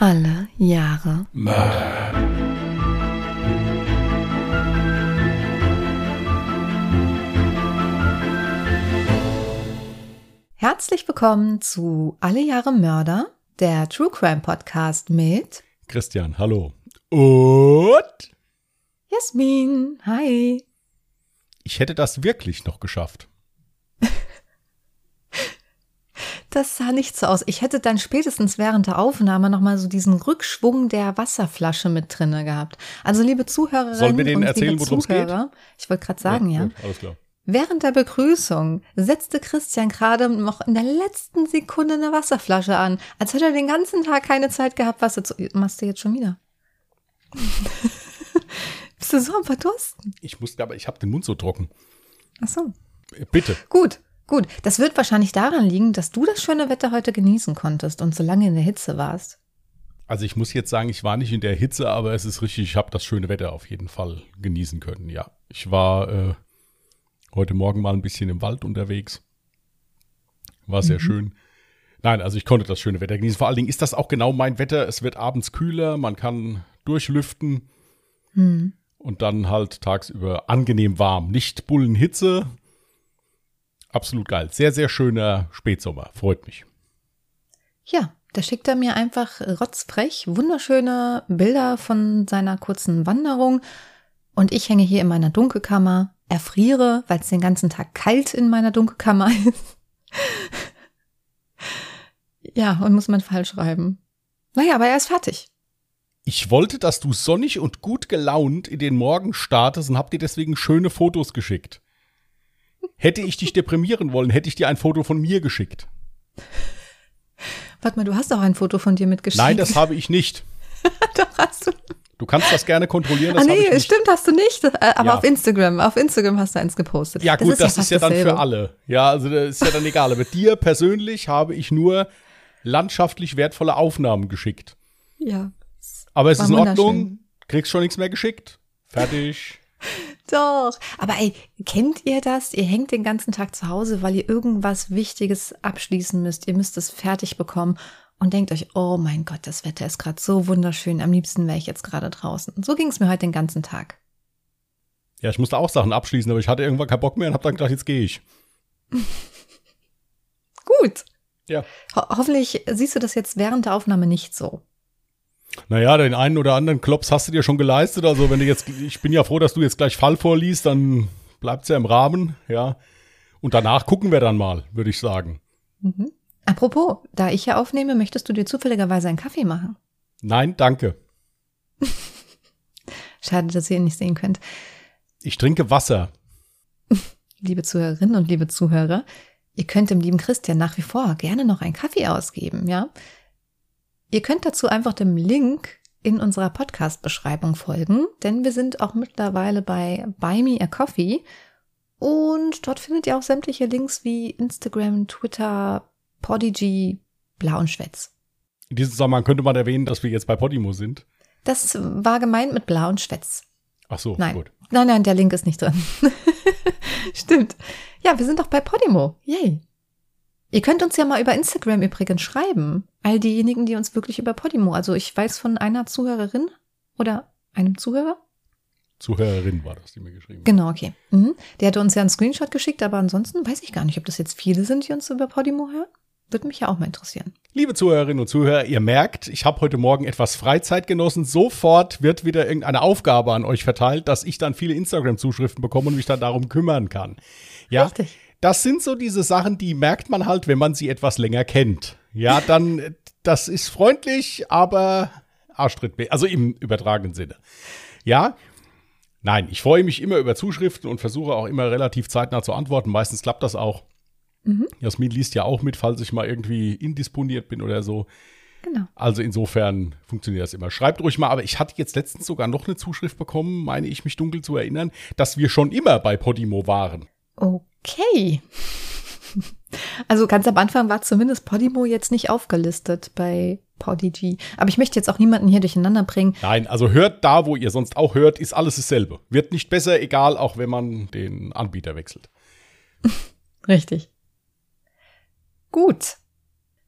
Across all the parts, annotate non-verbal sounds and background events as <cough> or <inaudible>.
Alle Jahre Mörder. Herzlich willkommen zu Alle Jahre Mörder, der True Crime Podcast mit Christian, hallo. Und Jasmin. Hi. ich hätte das wirklich noch geschafft. Das sah nicht so aus. Ich hätte dann spätestens während der Aufnahme nochmal so diesen Rückschwung der Wasserflasche mit drinne gehabt. Also liebe Zuhörerinnen Sollen wir denen und erzählen, liebe worum's geht? Zuhörer, ich wollte gerade sagen, ja. gut, alles klar. Während der Begrüßung setzte Christian gerade noch in der letzten Sekunde eine Wasserflasche an, als hätte er den ganzen Tag keine Zeit gehabt, Wasser zu. Machst du jetzt schon wieder? <laughs> Bist du so am Verdursten? Ich musste, aber ich habe den Mund so trocken. Ach so. Bitte. Gut, gut. Das wird wahrscheinlich daran liegen, dass du das schöne Wetter heute genießen konntest und so lange in der Hitze warst. Also ich muss jetzt sagen, ich war nicht in der Hitze, aber es ist richtig, ich habe das schöne Wetter auf jeden Fall genießen können, ja. Ich war äh, heute Morgen mal ein bisschen im Wald unterwegs. War sehr schön. Nein, also ich konnte das schöne Wetter genießen. Vor allen Dingen ist das auch genau mein Wetter. Es wird abends kühler, man kann durchlüften Hm. und dann halt tagsüber angenehm warm. Nicht Bullenhitze. Absolut geil. Sehr, sehr schöner Spätsommer. Freut mich. Ja, da schickt er mir einfach rotzfrech wunderschöne Bilder von seiner kurzen Wanderung. Und ich hänge hier in meiner Dunkelkammer, erfriere, weil es den ganzen Tag kalt in meiner Dunkelkammer <laughs> ist. ja, und muss mein Fall schreiben. Naja, aber er ist fertig. Ich wollte, dass du sonnig und gut gelaunt in den Morgen startest und hab dir deswegen schöne Fotos geschickt. Hätte ich dich deprimieren wollen, hätte ich dir ein Foto von mir geschickt. Warte mal, du hast auch ein Foto von dir mitgeschickt. Nein, das habe ich nicht. <laughs> Doch, hast du. Du kannst das gerne kontrollieren. Ah, Das ich nee, stimmt, hast du nicht. Äh, Aber Ja. auf Instagram, auf Instagram hast du eins gepostet. Ja gut, das ist, fast ja dann dasselbe. für alle. Ja, also das ist ja dann egal. Aber dir persönlich habe ich nur landschaftlich wertvolle Aufnahmen geschickt. Ja. Aber es ist in. Ordnung. Kriegst schon nichts mehr geschickt. Fertig. Doch. Aber ey, kennt ihr das? Ihr hängt den ganzen Tag zu Hause, weil ihr irgendwas Wichtiges abschließen müsst. Ihr müsst es fertig bekommen und denkt euch, oh mein Gott, das Wetter ist gerade so wunderschön. Am liebsten wäre ich jetzt gerade draußen. So ging es mir heute den ganzen Tag. Ja, ich musste auch Sachen abschließen, aber ich hatte irgendwann keinen Bock mehr und habe dann gedacht, jetzt gehe ich. <laughs> Gut. Ja. Ho hoffentlich siehst du das jetzt während der Aufnahme nicht so. Naja, den einen oder anderen Klops hast du dir schon geleistet. Also wenn du jetzt, ich bin ja froh, dass du jetzt gleich Fall vorliest, dann bleibt's ja im Rahmen, ja. Und danach gucken wir dann mal, würde ich sagen. Mhm. Apropos, da ich ja aufnehme, möchtest du dir zufälligerweise einen Kaffee machen? Nein, danke. <laughs> Schade, dass ihr ihn nicht sehen könnt. Ich trinke Wasser. <laughs> liebe Zuhörerinnen und liebe Zuhörer, ihr könnt dem lieben Christian nach wie vor gerne noch einen Kaffee ausgeben, ja? Ihr könnt dazu einfach dem Link in unserer Podcast-Beschreibung folgen, denn wir sind auch mittlerweile bei Buy Me a Coffee und dort findet ihr auch sämtliche Links wie Instagram, Twitter, Podigy, Blau und Schwätz. In diesem Zusammenhang könnte man erwähnen, dass wir jetzt bei Podimo sind. Das war gemeint mit Blau und Schwätz. Ach so, Nein. gut. Nein, nein, der Link ist nicht drin. <laughs> Stimmt. Ja, wir sind doch bei Podimo. Yay. Ihr könnt uns ja mal über Instagram übrigens schreiben. All diejenigen, die uns wirklich über Podimo, also ich weiß von einer Zuhörerin oder einem Zuhörer. Zuhörerin war das, die mir geschrieben hat. Genau, okay. Mhm. Der hatte uns ja einen Screenshot geschickt, aber ansonsten weiß ich gar nicht, ob das jetzt viele sind, die uns über Podimo hören. Würde mich ja auch mal interessieren. Liebe Zuhörerinnen und Zuhörer, ihr merkt, ich habe heute Morgen etwas Freizeit genossen. Sofort wird wieder irgendeine Aufgabe an euch verteilt, dass ich dann viele Instagram-Zuschriften bekomme und mich dann darum kümmern kann. Ja, Richtig. Das sind so diese Sachen, die merkt man halt, wenn man sie etwas länger kennt. Ja, dann, <laughs> das ist freundlich, aber Arschtritt, also im übertragenen Sinne. Ja, nein, ich freue mich immer über Zuschriften und versuche auch immer relativ zeitnah zu antworten. Meistens klappt das auch. Jasmin liest ja auch mit, falls ich mal irgendwie indisponiert bin oder so. Genau. Also insofern funktioniert das immer. Schreibt ruhig mal, aber ich hatte jetzt letztens sogar noch eine Zuschrift bekommen, meine ich mich dunkel zu erinnern, dass wir schon immer bei Podimo waren. Okay. Also ganz am Anfang war zumindest Podimo jetzt nicht aufgelistet bei Podigy. Aber ich möchte jetzt auch niemanden hier durcheinander bringen. Nein, also hört da, wo ihr sonst auch hört, ist alles dasselbe. Wird nicht besser, egal, auch wenn man den Anbieter wechselt. <laughs> Richtig. Gut.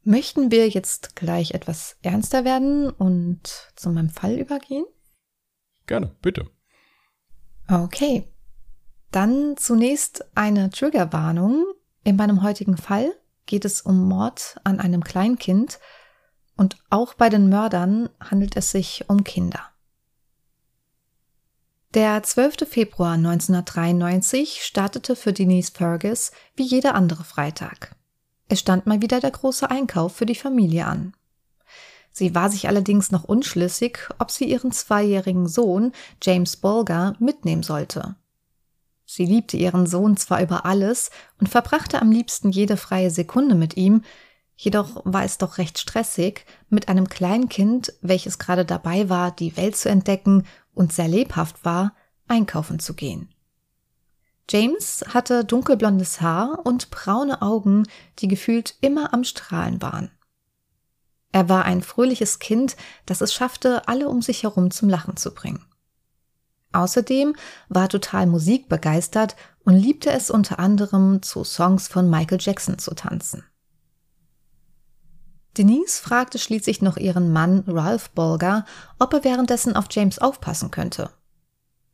Möchten wir jetzt gleich etwas ernster werden und zu meinem Fall übergehen? Gerne, bitte. Okay. Dann zunächst eine Triggerwarnung. In meinem heutigen Fall geht es um Mord an einem Kleinkind und auch bei den Mördern handelt es sich um Kinder. Der 12. Februar 1993 startete für Denise Fergus wie jeder andere Freitag. Es stand mal wieder der große Einkauf für die Familie an. Sie war sich allerdings noch unschlüssig, ob sie ihren zweijährigen Sohn James Bolger mitnehmen sollte. Sie liebte ihren Sohn zwar über alles und verbrachte am liebsten jede freie Sekunde mit ihm, jedoch war es doch recht stressig, mit einem kleinen Kind, welches gerade dabei war, die Welt zu entdecken und sehr lebhaft war, einkaufen zu gehen. James hatte dunkelblondes Haar und braune Augen, die gefühlt immer am Strahlen waren. Er war ein fröhliches Kind, das es schaffte, alle um sich herum zum Lachen zu bringen. Außerdem war total musikbegeistert und liebte es unter anderem zu Songs von Michael Jackson zu tanzen. Denise fragte schließlich noch ihren Mann Ralph Bolger, ob er währenddessen auf James aufpassen könnte.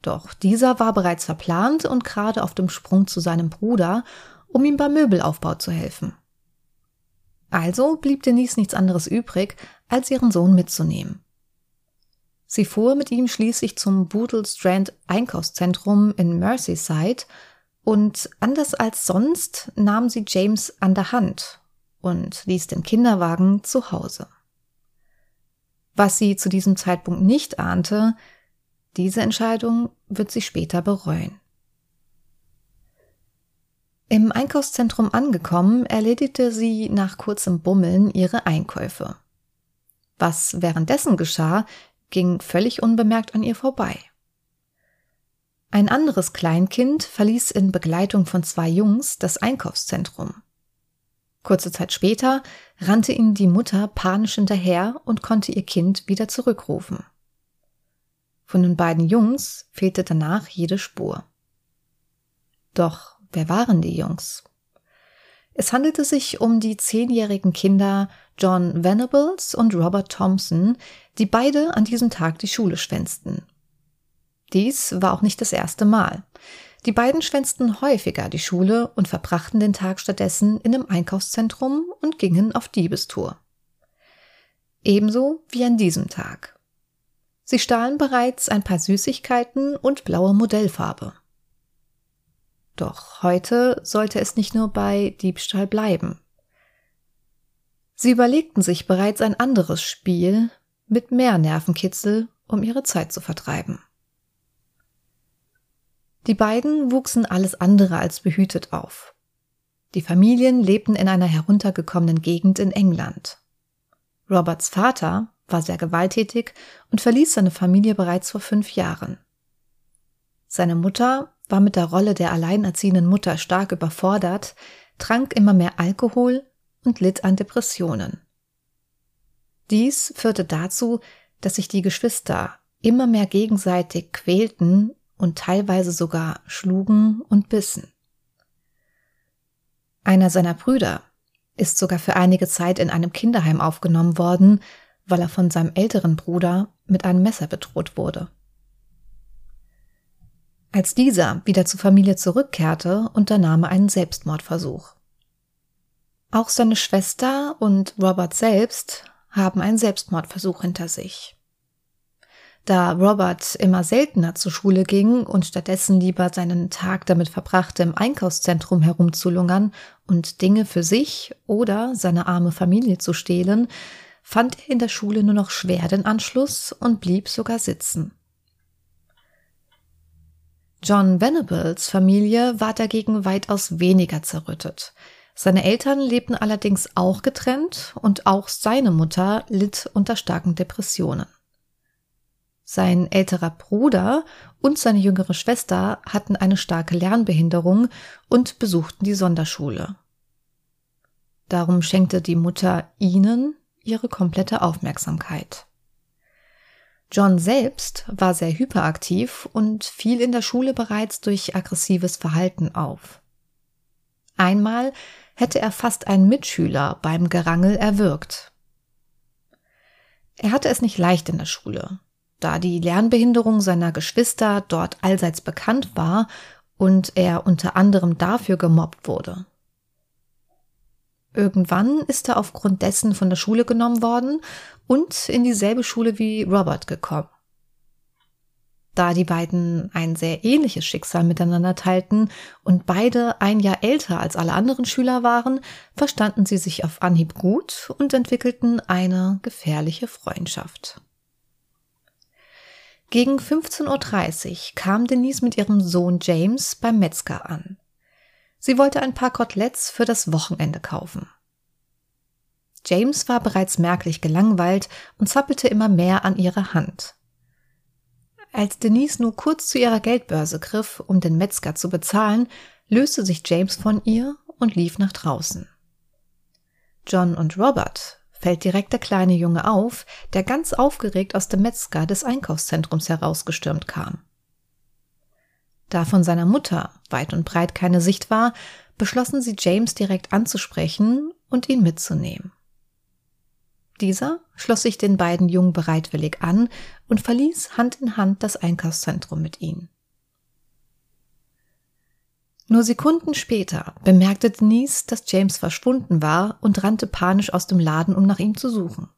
Doch dieser war bereits verplant und gerade auf dem Sprung zu seinem Bruder, um ihm beim Möbelaufbau zu helfen. Also blieb Denise nichts anderes übrig, als ihren Sohn mitzunehmen. Sie fuhr mit ihm schließlich zum Bootle Strand Einkaufszentrum in Merseyside und anders als sonst nahm sie James an der Hand und ließ den Kinderwagen zu Hause. Was sie zu diesem Zeitpunkt nicht ahnte, diese Entscheidung wird sie später bereuen. Im Einkaufszentrum angekommen, erledigte sie nach kurzem Bummeln ihre Einkäufe. Was währenddessen geschah, ging völlig unbemerkt an ihr vorbei. Ein anderes Kleinkind verließ in Begleitung von zwei Jungs das Einkaufszentrum. Kurze Zeit später rannte ihnen die Mutter panisch hinterher und konnte ihr Kind wieder zurückrufen. Von den beiden Jungs fehlte danach jede Spur. Doch wer waren die Jungs? Es handelte sich um die zehnjährigen Kinder John Venables und Robert Thompson, die beide an diesem Tag die Schule schwänzten. Dies war auch nicht das erste Mal. Die beiden schwänzten häufiger die Schule und verbrachten den Tag stattdessen in einem Einkaufszentrum und gingen auf Diebestour. Ebenso wie an diesem Tag. Sie stahlen bereits ein paar Süßigkeiten und blaue Modellfarbe. Doch heute sollte es nicht nur bei Diebstahl bleiben. Sie überlegten sich bereits ein anderes Spiel mit mehr Nervenkitzel, um ihre Zeit zu vertreiben. Die beiden wuchsen alles andere als behütet auf. Die Familien lebten in einer heruntergekommenen Gegend in England. Roberts Vater war sehr gewalttätig und verließ seine Familie bereits vor fünf Jahren. Seine Mutter war mit der Rolle der alleinerziehenden Mutter stark überfordert, trank immer mehr Alkohol und litt an Depressionen. Dies führte dazu, dass sich die Geschwister immer mehr gegenseitig quälten und teilweise sogar schlugen und bissen. Einer seiner Brüder ist sogar für einige Zeit in einem Kinderheim aufgenommen worden, weil er von seinem älteren Bruder mit einem Messer bedroht wurde. Als dieser wieder zur Familie zurückkehrte, unternahm er einen Selbstmordversuch. Auch seine Schwester und Robert selbst haben einen Selbstmordversuch hinter sich. Da Robert immer seltener zur Schule ging und stattdessen lieber seinen Tag damit verbrachte, im Einkaufszentrum herumzulungern und Dinge für sich oder seine arme Familie zu stehlen, fand er in der Schule nur noch schwer den Anschluss und blieb sogar sitzen. John Venables Familie war dagegen weitaus weniger zerrüttet. Seine Eltern lebten allerdings auch getrennt und auch seine Mutter litt unter starken Depressionen. Sein älterer Bruder und seine jüngere Schwester hatten eine starke Lernbehinderung und besuchten die Sonderschule. Darum schenkte die Mutter ihnen ihre komplette Aufmerksamkeit. John selbst war sehr hyperaktiv und fiel in der Schule bereits durch aggressives Verhalten auf. Einmal hätte er fast einen Mitschüler beim Gerangel erwürgt. Er hatte es nicht leicht in der Schule, da die Lernbehinderung seiner Geschwister dort allseits bekannt war und er unter anderem dafür gemobbt wurde. Irgendwann ist er aufgrund dessen von der Schule genommen worden und in dieselbe Schule wie Robert gekommen. Da die beiden ein sehr ähnliches Schicksal miteinander teilten und beide ein Jahr älter als alle anderen Schüler waren, verstanden sie sich auf Anhieb gut und entwickelten eine gefährliche Freundschaft. Gegen 15.30 Uhr kam Denise mit ihrem Sohn James beim Metzger an. Sie wollte ein paar Koteletts für das Wochenende kaufen. James war bereits merklich gelangweilt und zappelte immer mehr an ihre Hand. Als Denise nur kurz zu ihrer Geldbörse griff, um den Metzger zu bezahlen, löste sich James von ihr und lief nach draußen. John und Robert fällt direkt der kleine Junge auf, der ganz aufgeregt aus dem Metzger des Einkaufszentrums herausgestürmt kam. Da von seiner Mutter weit und breit keine Sicht war, beschlossen sie James direkt anzusprechen und ihn mitzunehmen. Dieser schloss sich den beiden Jungen bereitwillig an und verließ Hand in Hand das Einkaufszentrum mit ihnen. Nur Sekunden später bemerkte Denise, dass James verschwunden war und rannte panisch aus dem Laden, um nach ihm zu suchen.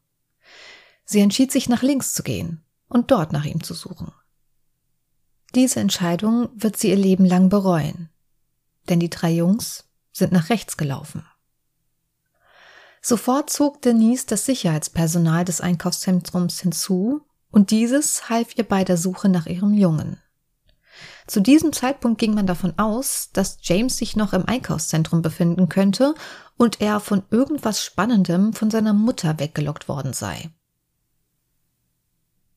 Sie entschied sich nach links zu gehen und dort nach ihm zu suchen. Diese Entscheidung wird sie ihr Leben lang bereuen, denn die drei Jungs sind nach rechts gelaufen. Sofort zog Denise das Sicherheitspersonal des Einkaufszentrums hinzu und dieses half ihr bei der Suche nach ihrem Jungen. Zu diesem Zeitpunkt ging man davon aus, dass James sich noch im Einkaufszentrum befinden könnte und er von irgendwas Spannendem von seiner Mutter weggelockt worden sei.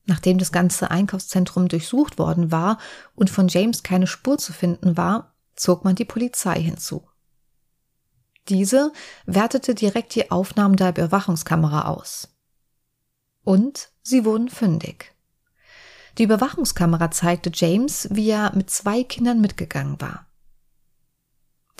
Nachdem das ganze Einkaufszentrum durchsucht worden war und von James keine Spur zu finden war, zog man die Polizei hinzu. Diese wertete direkt die Aufnahmen der Überwachungskamera aus. Und sie wurden fündig. Die Überwachungskamera zeigte James, wie er mit zwei Kindern mitgegangen war.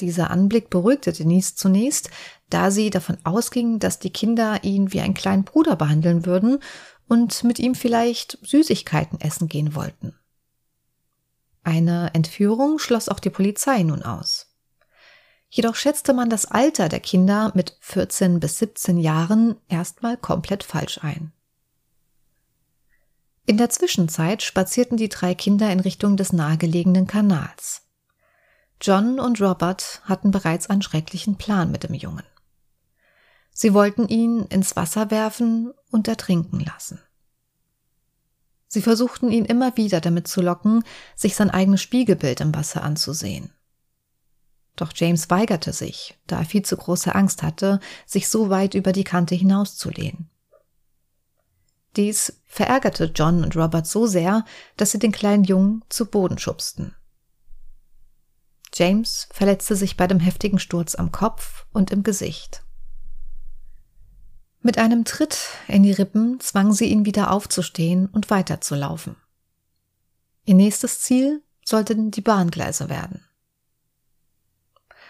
Dieser Anblick beruhigte Denise zunächst, da sie davon ausging, dass die Kinder ihn wie einen kleinen Bruder behandeln würden und mit ihm vielleicht Süßigkeiten essen gehen wollten. Eine Entführung schloss auch die Polizei nun aus. Jedoch schätzte man das Alter der Kinder mit 14 bis 17 Jahren erstmal komplett falsch ein. In der Zwischenzeit spazierten die drei Kinder in Richtung des nahegelegenen Kanals. John und Robert hatten bereits einen schrecklichen Plan mit dem Jungen. Sie wollten ihn ins Wasser werfen und ertrinken lassen. Sie versuchten ihn immer wieder damit zu locken, sich sein eigenes Spiegelbild im Wasser anzusehen. Doch James weigerte sich, da er viel zu große Angst hatte, sich so weit über die Kante hinauszulehnen. Dies verärgerte John und Robert so sehr, dass sie den kleinen Jungen zu Boden schubsten. James verletzte sich bei dem heftigen Sturz am Kopf und im Gesicht. Mit einem Tritt in die Rippen zwang sie ihn wieder aufzustehen und weiterzulaufen. Ihr nächstes Ziel sollten die Bahngleise werden.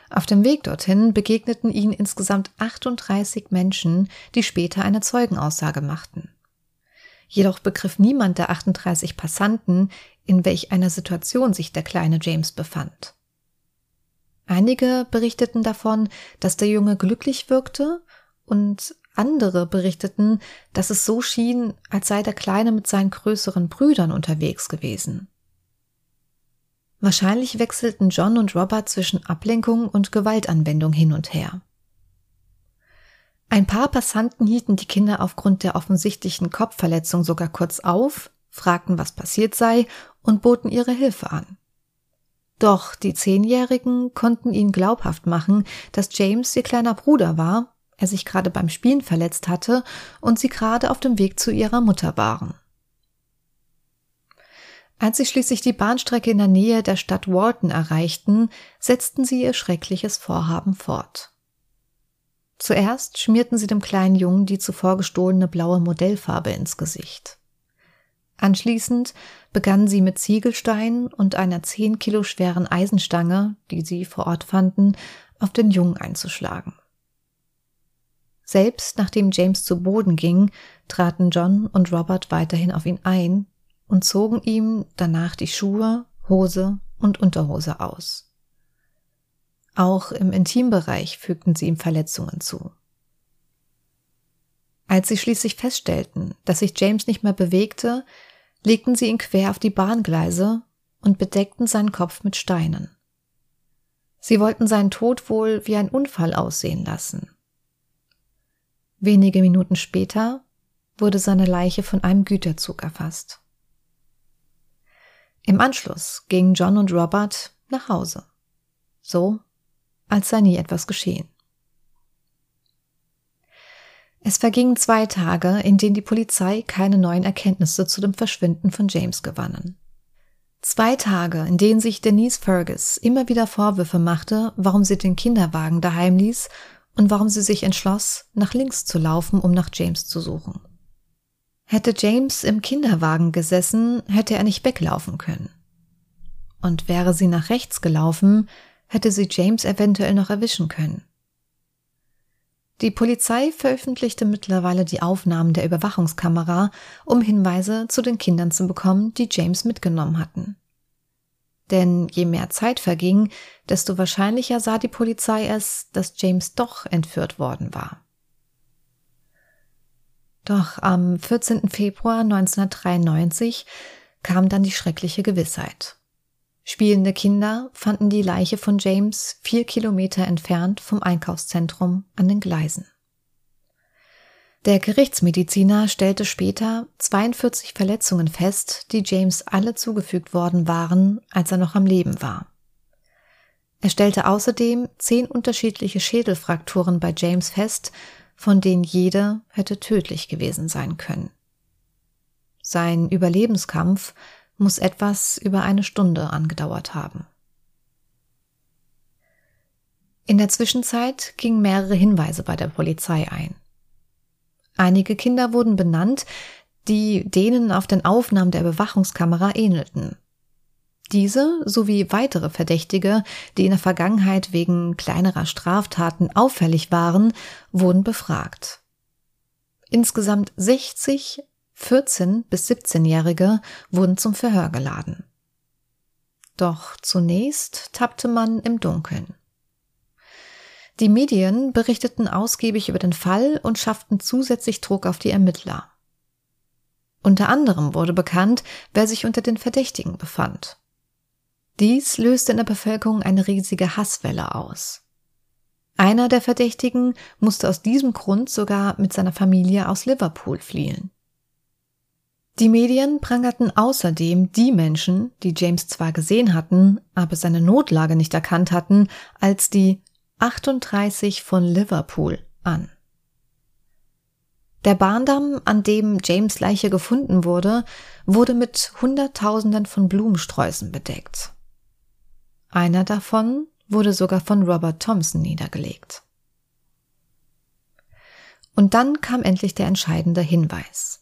Auf dem Weg dorthin begegneten ihnen insgesamt 38 Menschen, die später eine Zeugenaussage machten. Jedoch begriff niemand der 38 Passanten, in welch einer Situation sich der kleine James befand. Einige berichteten davon, dass der Junge glücklich wirkte und andere berichteten, dass es so schien, als sei der Kleine mit seinen größeren Brüdern unterwegs gewesen. Wahrscheinlich wechselten John und Robert zwischen Ablenkung und Gewaltanwendung hin und her. Ein paar Passanten hielten die Kinder aufgrund der offensichtlichen Kopfverletzung sogar kurz auf, fragten, was passiert sei und boten ihre Hilfe an. Doch die Zehnjährigen konnten ihnen glaubhaft machen, dass James ihr kleiner Bruder war, er sich gerade beim Spielen verletzt hatte und sie gerade auf dem Weg zu ihrer Mutter waren. Als sie schließlich die Bahnstrecke in der Nähe der Stadt Walton erreichten, setzten sie ihr schreckliches Vorhaben fort. Zuerst schmierten sie dem kleinen Jungen die zuvor gestohlene blaue Modellfarbe ins Gesicht. Anschließend begannen sie mit Ziegelsteinen und einer zehn Kilo schweren Eisenstange, die sie vor Ort fanden, auf den Jungen einzuschlagen. Selbst nachdem James zu Boden ging, traten John und Robert weiterhin auf ihn ein und zogen ihm danach die Schuhe, Hose und Unterhose aus. Auch im Intimbereich fügten sie ihm Verletzungen zu. Als sie schließlich feststellten, dass sich James nicht mehr bewegte, legten sie ihn quer auf die Bahngleise und bedeckten seinen Kopf mit Steinen. Sie wollten seinen Tod wohl wie ein Unfall aussehen lassen. Wenige Minuten später wurde seine Leiche von einem Güterzug erfasst. Im Anschluss gingen John und Robert nach Hause. So, als sei nie etwas geschehen. Es vergingen zwei Tage, in denen die Polizei keine neuen Erkenntnisse zu dem Verschwinden von James gewannen. Zwei Tage, in denen sich Denise Fergus immer wieder Vorwürfe machte, warum sie den Kinderwagen daheim ließ und warum sie sich entschloss, nach links zu laufen, um nach James zu suchen. Hätte James im Kinderwagen gesessen, hätte er nicht weglaufen können. Und wäre sie nach rechts gelaufen, hätte sie James eventuell noch erwischen können. Die Polizei veröffentlichte mittlerweile die Aufnahmen der Überwachungskamera, um Hinweise zu den Kindern zu bekommen, die James mitgenommen hatten. Denn je mehr Zeit verging, desto wahrscheinlicher sah die Polizei es, dass James doch entführt worden war. Doch am 14. Februar 1993 kam dann die schreckliche Gewissheit. Spielende Kinder fanden die Leiche von James vier Kilometer entfernt vom Einkaufszentrum an den Gleisen. Der Gerichtsmediziner stellte später 42 Verletzungen fest, die James alle zugefügt worden waren, als er noch am Leben war. Er stellte außerdem zehn unterschiedliche Schädelfrakturen bei James fest, von denen jede hätte tödlich gewesen sein können. Sein Überlebenskampf muss etwas über eine Stunde angedauert haben. In der Zwischenzeit gingen mehrere Hinweise bei der Polizei ein. Einige Kinder wurden benannt, die denen auf den Aufnahmen der Überwachungskamera ähnelten. Diese sowie weitere Verdächtige, die in der Vergangenheit wegen kleinerer Straftaten auffällig waren, wurden befragt. Insgesamt 60 14 bis 17-Jährige wurden zum Verhör geladen. Doch zunächst tappte man im Dunkeln. Die Medien berichteten ausgiebig über den Fall und schafften zusätzlich Druck auf die Ermittler. Unter anderem wurde bekannt, wer sich unter den Verdächtigen befand. Dies löste in der Bevölkerung eine riesige Hasswelle aus. Einer der Verdächtigen musste aus diesem Grund sogar mit seiner Familie aus Liverpool fliehen. Die Medien prangerten außerdem die Menschen, die James zwar gesehen hatten, aber seine Notlage nicht erkannt hatten, als die 38 von Liverpool an. Der Bahndamm, an dem James Leiche gefunden wurde, wurde mit Hunderttausenden von Blumensträußen bedeckt. Einer davon wurde sogar von Robert Thompson niedergelegt. Und dann kam endlich der entscheidende Hinweis.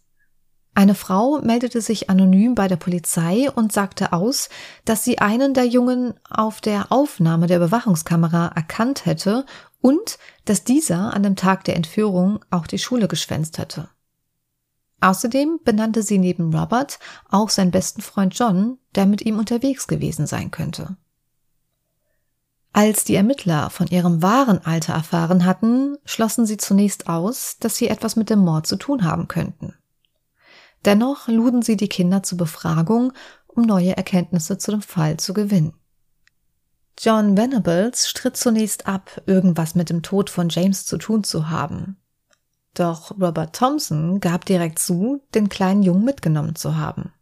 Eine Frau meldete sich anonym bei der Polizei und sagte aus, dass sie einen der Jungen auf der Aufnahme der Überwachungskamera erkannt hätte und dass dieser an dem Tag der Entführung auch die Schule geschwänzt hätte. Außerdem benannte sie neben Robert auch seinen besten Freund John, der mit ihm unterwegs gewesen sein könnte. Als die Ermittler von ihrem wahren Alter erfahren hatten, schlossen sie zunächst aus, dass sie etwas mit dem Mord zu tun haben könnten. Dennoch luden sie die Kinder zur Befragung, um neue Erkenntnisse zu dem Fall zu gewinnen. John Venables stritt zunächst ab, irgendwas mit dem Tod von James zu tun zu haben. Doch Robert Thompson gab direkt zu, den kleinen Jungen mitgenommen zu haben.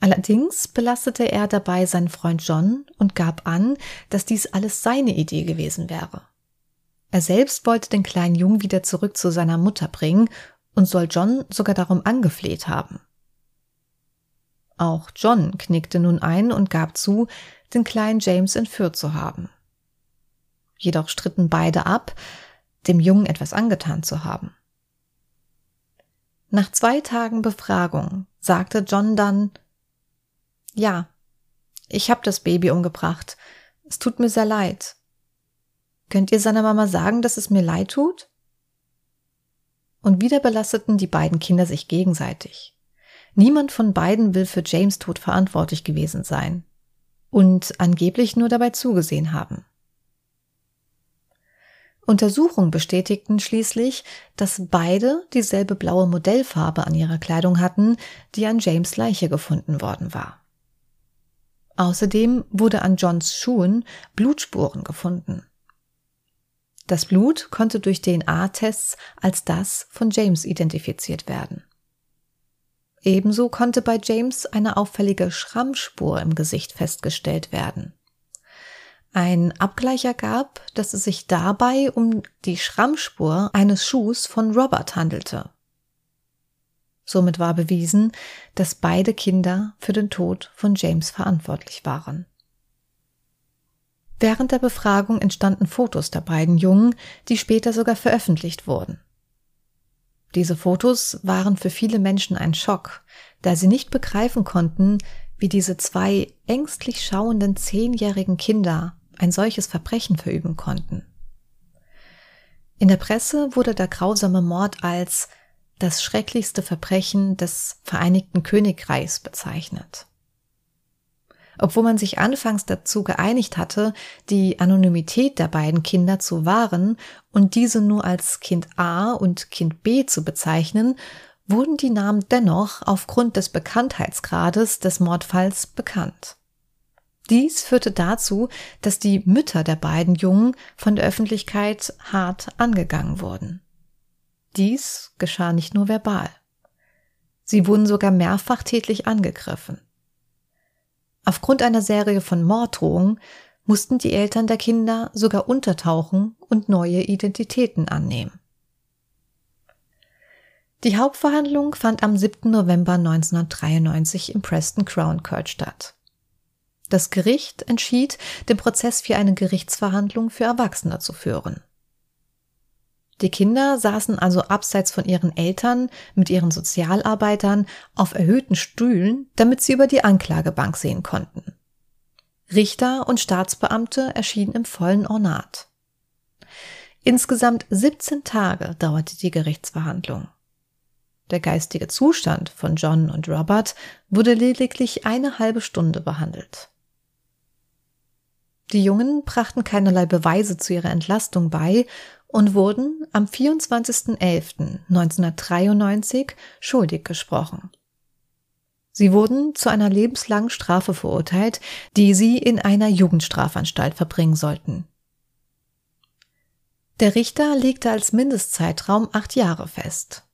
Allerdings belastete er dabei seinen Freund John und gab an, dass dies alles seine Idee gewesen wäre. Er selbst wollte den kleinen Jungen wieder zurück zu seiner Mutter bringen und soll John sogar darum angefleht haben. Auch John knickte nun ein und gab zu, den kleinen James entführt zu haben. Jedoch stritten beide ab, dem Jungen etwas angetan zu haben. Nach zwei Tagen Befragung sagte John dann Ja, ich habe das Baby umgebracht. Es tut mir sehr leid. Könnt ihr seiner Mama sagen, dass es mir leid tut? Und wieder belasteten die beiden Kinder sich gegenseitig. Niemand von beiden will für James Tod verantwortlich gewesen sein und angeblich nur dabei zugesehen haben. Untersuchungen bestätigten schließlich, dass beide dieselbe blaue Modellfarbe an ihrer Kleidung hatten, die an James Leiche gefunden worden war. Außerdem wurde an Johns Schuhen Blutspuren gefunden. Das Blut konnte durch DNA-Tests als das von James identifiziert werden. Ebenso konnte bei James eine auffällige Schrammspur im Gesicht festgestellt werden. Ein Abgleich ergab, dass es sich dabei um die Schrammspur eines Schuhs von Robert handelte. Somit war bewiesen, dass beide Kinder für den Tod von James verantwortlich waren. Während der Befragung entstanden Fotos der beiden Jungen, die später sogar veröffentlicht wurden. Diese Fotos waren für viele Menschen ein Schock, da sie nicht begreifen konnten, wie diese zwei ängstlich schauenden zehnjährigen Kinder ein solches Verbrechen verüben konnten. In der Presse wurde der grausame Mord als das schrecklichste Verbrechen des Vereinigten Königreichs bezeichnet. Obwohl man sich anfangs dazu geeinigt hatte, die Anonymität der beiden Kinder zu wahren und diese nur als Kind A und Kind B zu bezeichnen, wurden die Namen dennoch aufgrund des Bekanntheitsgrades des Mordfalls bekannt. Dies führte dazu, dass die Mütter der beiden Jungen von der Öffentlichkeit hart angegangen wurden. Dies geschah nicht nur verbal. Sie wurden sogar mehrfach tätlich angegriffen. Aufgrund einer Serie von Morddrohungen mussten die Eltern der Kinder sogar untertauchen und neue Identitäten annehmen. Die Hauptverhandlung fand am 7. November 1993 im Preston Crown Court statt. Das Gericht entschied, den Prozess wie eine Gerichtsverhandlung für Erwachsene zu führen. Die Kinder saßen also abseits von ihren Eltern mit ihren Sozialarbeitern auf erhöhten Stühlen, damit sie über die Anklagebank sehen konnten. Richter und Staatsbeamte erschienen im vollen Ornat. Insgesamt 17 Tage dauerte die Gerichtsverhandlung. Der geistige Zustand von John und Robert wurde lediglich eine halbe Stunde behandelt. Die Jungen brachten keinerlei Beweise zu ihrer Entlastung bei und wurden am 24.11.1993 schuldig gesprochen. Sie wurden zu einer lebenslangen Strafe verurteilt, die sie in einer Jugendstrafanstalt verbringen sollten. Der Richter legte als Mindestzeitraum acht Jahre fest.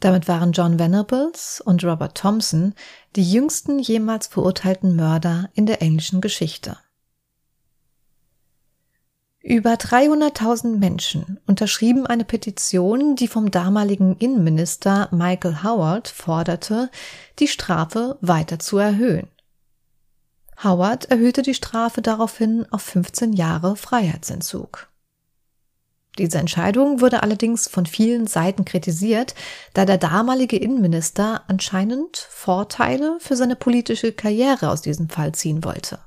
Damit waren John Venables und Robert Thompson die jüngsten jemals verurteilten Mörder in der englischen Geschichte. Über 300.000 Menschen unterschrieben eine Petition, die vom damaligen Innenminister Michael Howard forderte, die Strafe weiter zu erhöhen. Howard erhöhte die Strafe daraufhin auf 15 Jahre Freiheitsentzug. Diese Entscheidung wurde allerdings von vielen Seiten kritisiert, da der damalige Innenminister anscheinend Vorteile für seine politische Karriere aus diesem Fall ziehen wollte.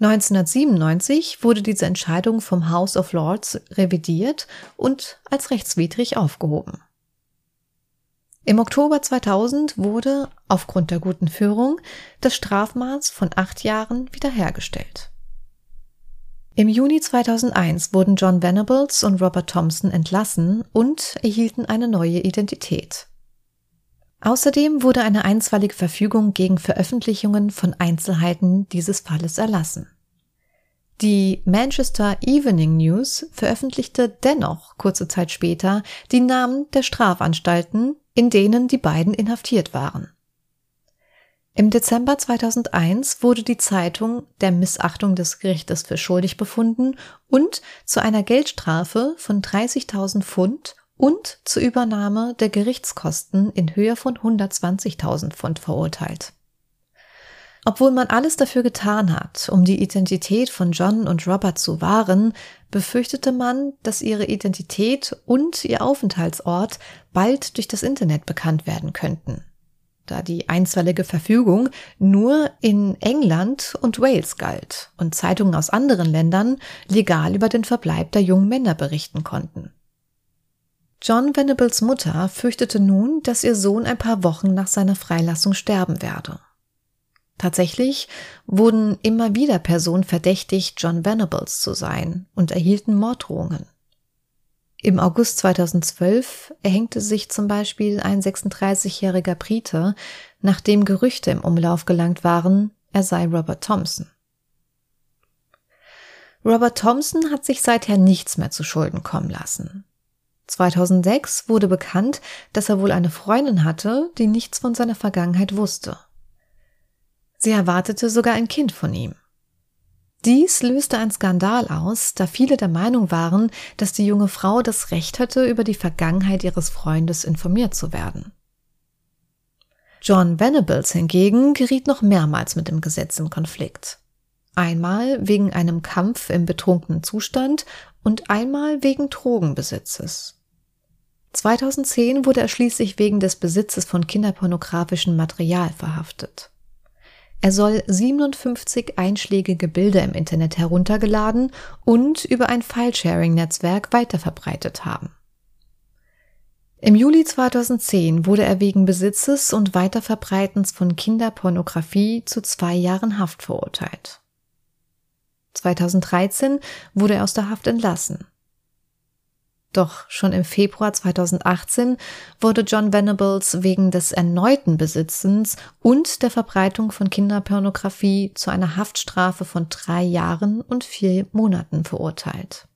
1997 wurde diese Entscheidung vom House of Lords revidiert und als rechtswidrig aufgehoben. Im Oktober 2000 wurde, aufgrund der guten Führung, das Strafmaß von acht Jahren wiederhergestellt. Im Juni 2001 wurden John Venables und Robert Thompson entlassen und erhielten eine neue Identität. Außerdem wurde eine einstweilige Verfügung gegen Veröffentlichungen von Einzelheiten dieses Falles erlassen. Die Manchester Evening News veröffentlichte dennoch kurze Zeit später die Namen der Strafanstalten, in denen die beiden inhaftiert waren. Im Dezember 2001 wurde die Zeitung der Missachtung des Gerichtes für schuldig befunden und zu einer Geldstrafe von 30.000 Pfund und zur Übernahme der Gerichtskosten in Höhe von 120.000 Pfund verurteilt. Obwohl man alles dafür getan hat, um die Identität von John und Robert zu wahren, befürchtete man, dass ihre Identität und ihr Aufenthaltsort bald durch das Internet bekannt werden könnten. da die einstweilige Verfügung nur in England und Wales galt und Zeitungen aus anderen Ländern legal über den Verbleib der jungen Männer berichten konnten. John Venables Mutter fürchtete nun, dass ihr Sohn ein paar Wochen nach seiner Freilassung sterben werde. Tatsächlich wurden immer wieder Personen verdächtigt, John Venables zu sein und erhielten Morddrohungen. Im August 2012 erhängte sich zum Beispiel ein 36-jähriger Brite, nachdem Gerüchte im Umlauf gelangt waren, er sei Robert Thompson. Robert Thompson hat sich seither nichts mehr zu Schulden kommen lassen. 2006 wurde bekannt, dass er wohl eine Freundin hatte, die nichts von seiner Vergangenheit wusste. Sie erwartete sogar ein Kind von ihm. Dies löste ein Skandal aus, da viele der Meinung waren, dass die junge Frau das Recht hatte, über die Vergangenheit ihres Freundes informiert zu werden. John Venables hingegen geriet noch mehrmals mit dem Gesetz in Konflikt. Einmal wegen einem Kampf im betrunkenen Zustand und einmal wegen Drogenbesitzes. 2010 wurde er schließlich wegen des Besitzes von kinderpornografischem Material verhaftet. Er soll 57 einschlägige Bilder im Internet heruntergeladen und über ein Filesharing-Netzwerk weiterverbreitet haben. Im Juli 2010 wurde er wegen Besitzes und Weiterverbreitens von Kinderpornografie zu zwei Jahren Haft verurteilt. 2013 wurde er aus der Haft entlassen. Doch schon im Februar 2018 wurde John Venables wegen des erneuten Besitzens und der Verbreitung von Kinderpornografie zu einer Haftstrafe von drei Jahren und vier Monaten verurteilt.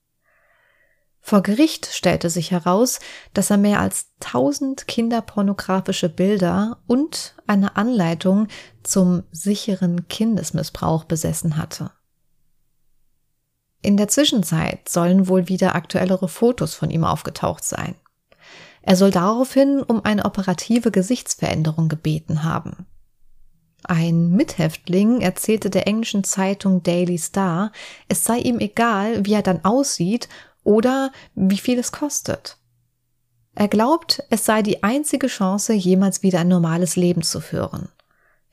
Vor Gericht stellte sich heraus, dass er mehr als 1000 kinderpornografische Bilder und eine Anleitung zum sicheren Kindesmissbrauch besessen hatte. In der Zwischenzeit sollen wohl wieder aktuellere Fotos von ihm aufgetaucht sein. Er soll daraufhin um eine operative Gesichtsveränderung gebeten haben. Ein Mithäftling erzählte der englischen Zeitung Daily Star, es sei ihm egal, wie er dann aussieht oder wie viel es kostet. Er glaubt, es sei die einzige Chance, jemals wieder ein normales Leben zu führen.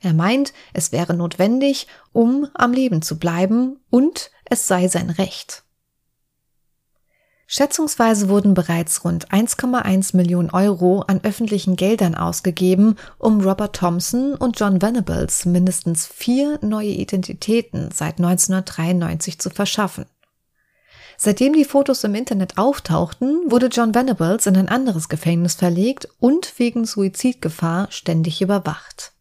Er meint, es wäre notwendig, um am Leben zu bleiben und es sei sein Recht. Schätzungsweise wurden bereits rund 1,1 Millionen Euro an öffentlichen Geldern ausgegeben, um Robert Thompson und John Venables mindestens vier neue Identitäten seit 1993 zu verschaffen. Seitdem die Fotos im Internet auftauchten, wurde John Venables in ein anderes Gefängnis verlegt und wegen Suizidgefahr ständig überwacht.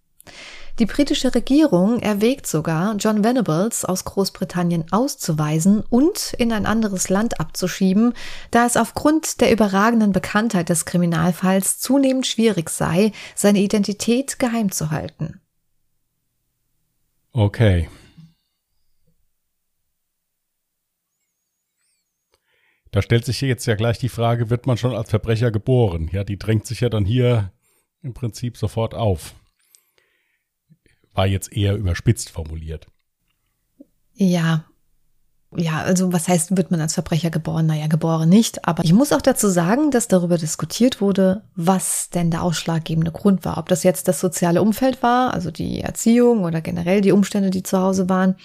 Die britische Regierung erwägt sogar, John Venables aus Großbritannien auszuweisen und in ein anderes Land abzuschieben, da es aufgrund der überragenden Bekanntheit des Kriminalfalls zunehmend schwierig sei, seine Identität geheim zu halten. Okay. Da stellt sich jetzt ja gleich die Frage, wird man schon als Verbrecher geboren? Ja, die drängt sich ja dann hier im Prinzip sofort auf war jetzt eher überspitzt formuliert. Ja. Ja, also was heißt, wird man als Verbrecher geboren? Naja, geboren nicht. Aber ich muss auch dazu sagen, dass darüber diskutiert wurde, was denn der ausschlaggebende Grund war. Ob das jetzt das soziale Umfeld war, also die Erziehung oder generell die Umstände, die zu Hause waren.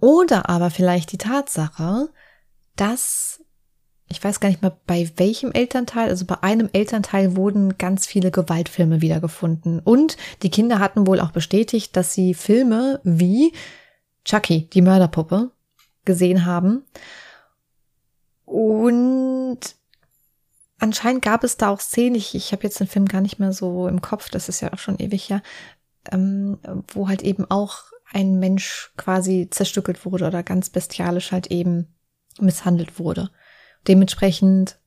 Oder aber vielleicht die Tatsache, dass ich weiß gar nicht mehr bei welchem Elternteil, also bei einem Elternteil wurden ganz viele Gewaltfilme wiedergefunden. Und die Kinder hatten wohl auch bestätigt, dass sie Filme wie Chucky, die Mörderpuppe, gesehen haben. Und anscheinend gab es da auch Szenen, ich, ich habe jetzt den Film gar nicht mehr so im Kopf, das ist ja auch schon ewig her, ähm, wo halt eben auch ein Mensch quasi zerstückelt wurde oder ganz bestialisch halt eben misshandelt wurde. Dementsprechend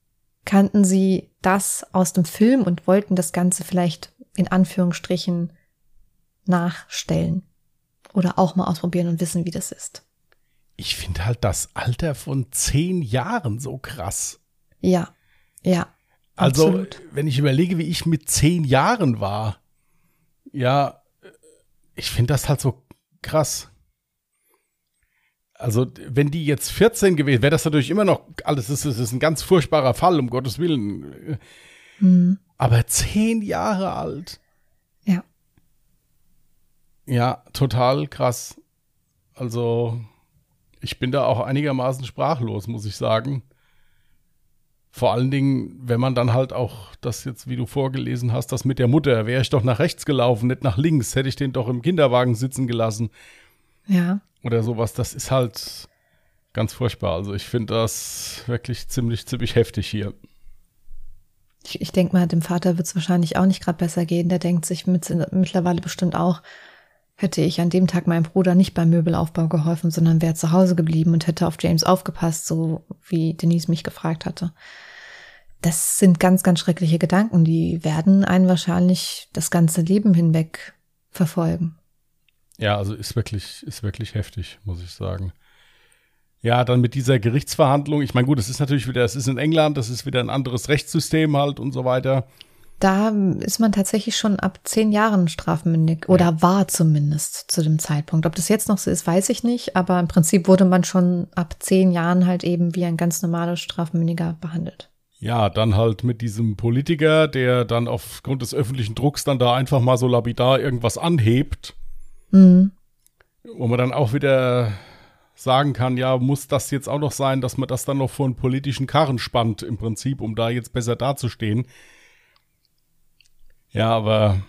kannten sie das aus dem Film und wollten das Ganze vielleicht in Anführungsstrichen nachstellen oder auch mal ausprobieren und wissen, wie das ist. Ich finde halt das Alter von zehn Jahren so krass. Ja, ja. Also, absolut. wenn ich überlege, wie ich mit zehn Jahren war, ja, ich finde das halt so krass. Also, wenn die jetzt 14 gewesen wäre, das natürlich immer noch alles, das ist, ist ein ganz furchtbarer Fall, um Gottes Willen. Mhm. Aber zehn Jahre alt. Ja, total krass. Also, ich bin da auch einigermaßen sprachlos, muss ich sagen. Vor allen Dingen, wenn man dann halt auch das jetzt, wie du vorgelesen hast, das mit der Mutter, wäre ich doch nach rechts gelaufen, nicht nach links, hätte ich den doch im Kinderwagen sitzen gelassen. Ja. Oder sowas, das ist halt ganz furchtbar. Also ich finde das wirklich ziemlich, ziemlich heftig hier. Ich, ich denke mal, dem Vater wird es wahrscheinlich auch nicht gerade besser gehen. Der denkt sich mit, mittlerweile bestimmt auch, hätte ich an dem Tag meinem Bruder nicht beim Möbelaufbau geholfen, sondern wäre zu Hause geblieben und hätte auf James aufgepasst, so wie Denise mich gefragt hatte. Das sind ganz, ganz schreckliche Gedanken, die werden einen wahrscheinlich das ganze Leben hinweg verfolgen. Ja, also ist wirklich, ist wirklich heftig, muss ich sagen. Ja, dann mit dieser Gerichtsverhandlung. Ich meine, gut, es ist natürlich wieder, es ist in England, das ist wieder ein anderes Rechtssystem halt und so weiter. Da ist man tatsächlich schon ab zehn Jahren strafmündig oder ja. war zumindest zu dem Zeitpunkt. Ob das jetzt noch so ist, weiß ich nicht, aber im Prinzip wurde man schon ab zehn Jahren halt eben wie ein ganz normaler Strafmündiger behandelt. Ja, dann halt mit diesem Politiker, der dann aufgrund des öffentlichen Drucks dann da einfach mal so lapidar irgendwas anhebt. Mhm. Wo man dann auch wieder sagen kann, ja, muss das jetzt auch noch sein, dass man das dann noch vor einen politischen Karren spannt, im Prinzip, um da jetzt besser dazustehen. Ja, aber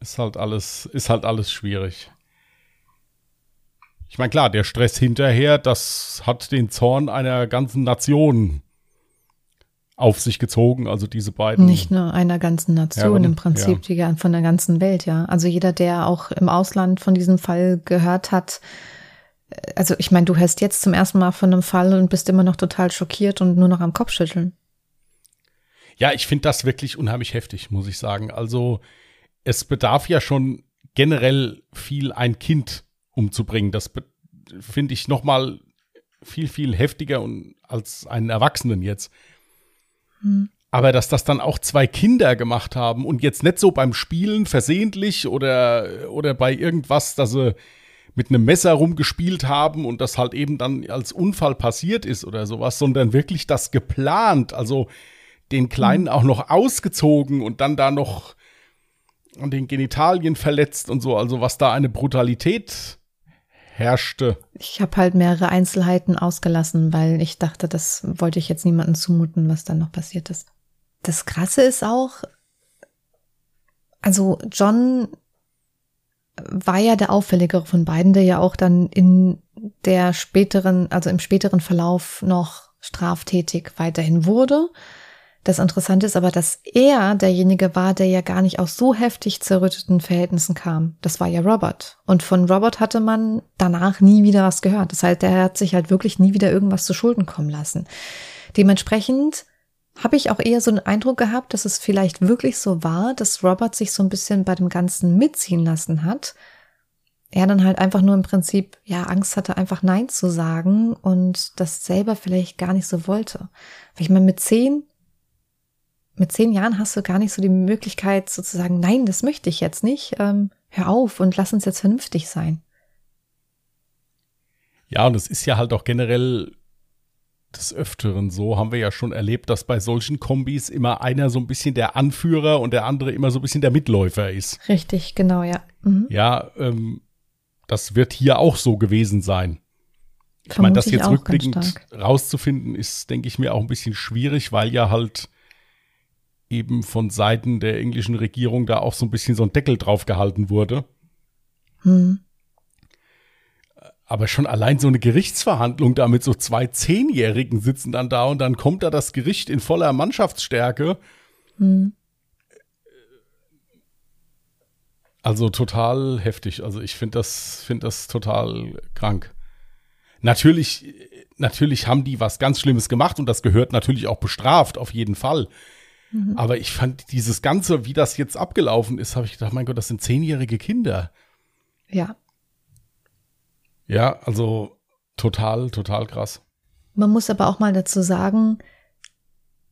ist halt alles, ist halt alles schwierig. Ich meine, klar, der Stress hinterher, das hat den Zorn einer ganzen Nation auf sich gezogen, also diese beiden. Nicht nur einer ganzen Nation, ja, im Prinzip ja. von der ganzen Welt, ja. Also jeder, der auch im Ausland von diesem Fall gehört hat, also ich meine, du hörst jetzt zum ersten Mal von einem Fall und bist immer noch total schockiert und nur noch am Kopf schütteln. Ja, ich finde das wirklich unheimlich heftig, muss ich sagen. Also es bedarf ja schon generell viel, ein Kind umzubringen. Das finde ich noch mal viel, viel heftiger und als einen Erwachsenen jetzt. Hm. Aber dass das dann auch zwei Kinder gemacht haben und jetzt nicht so beim Spielen versehentlich oder, oder bei irgendwas, dass sie mit einem Messer rumgespielt haben und das halt eben dann als Unfall passiert ist oder sowas, sondern wirklich das geplant, also den Kleinen mhm. auch noch ausgezogen und dann da noch an den Genitalien verletzt und so, also was da eine Brutalität herrschte. Ich habe halt mehrere Einzelheiten ausgelassen, weil ich dachte, das wollte ich jetzt niemandem zumuten, was dann noch passiert ist. Das Krasse ist auch, also John war ja der auffälligere von beiden, der ja auch dann in der späteren, also im späteren Verlauf noch straftätig weiterhin wurde. Das Interessante ist aber, dass er derjenige war, der ja gar nicht aus so heftig zerrütteten Verhältnissen kam. Das war ja Robert. Und von Robert hatte man danach nie wieder was gehört. Das heißt, der hat sich halt wirklich nie wieder irgendwas zu Schulden kommen lassen. Dementsprechend habe ich auch eher so einen Eindruck gehabt, dass es vielleicht wirklich so war, dass Robert sich so ein bisschen bei dem Ganzen mitziehen lassen hat. Er dann halt einfach nur im Prinzip, ja, Angst hatte, einfach Nein zu sagen und das selber vielleicht gar nicht so wollte. Weil ich meine, mit zehn, mit zehn Jahren hast du gar nicht so die Möglichkeit sozusagen, nein, das möchte ich jetzt nicht, ähm, hör auf und lass uns jetzt vernünftig sein. Ja, und es ist ja halt auch generell des Öfteren so, haben wir ja schon erlebt, dass bei solchen Kombis immer einer so ein bisschen der Anführer und der andere immer so ein bisschen der Mitläufer ist. Richtig, genau, ja. Mhm. Ja, ähm, das wird hier auch so gewesen sein. Ich meine, das jetzt rückblickend rauszufinden, ist, denke ich mir, auch ein bisschen schwierig, weil ja halt eben von Seiten der englischen Regierung da auch so ein bisschen so ein Deckel drauf gehalten wurde. Mhm. Aber schon allein so eine Gerichtsverhandlung da mit so zwei Zehnjährigen sitzen dann da und dann kommt da das Gericht in voller Mannschaftsstärke. Mhm. Also total heftig. Also ich finde das, finde das total krank. Natürlich, natürlich haben die was ganz Schlimmes gemacht und das gehört natürlich auch bestraft, auf jeden Fall. Mhm. Aber ich fand dieses Ganze, wie das jetzt abgelaufen ist, habe ich gedacht, mein Gott, das sind zehnjährige Kinder. Ja. Ja, also total, total krass. Man muss aber auch mal dazu sagen,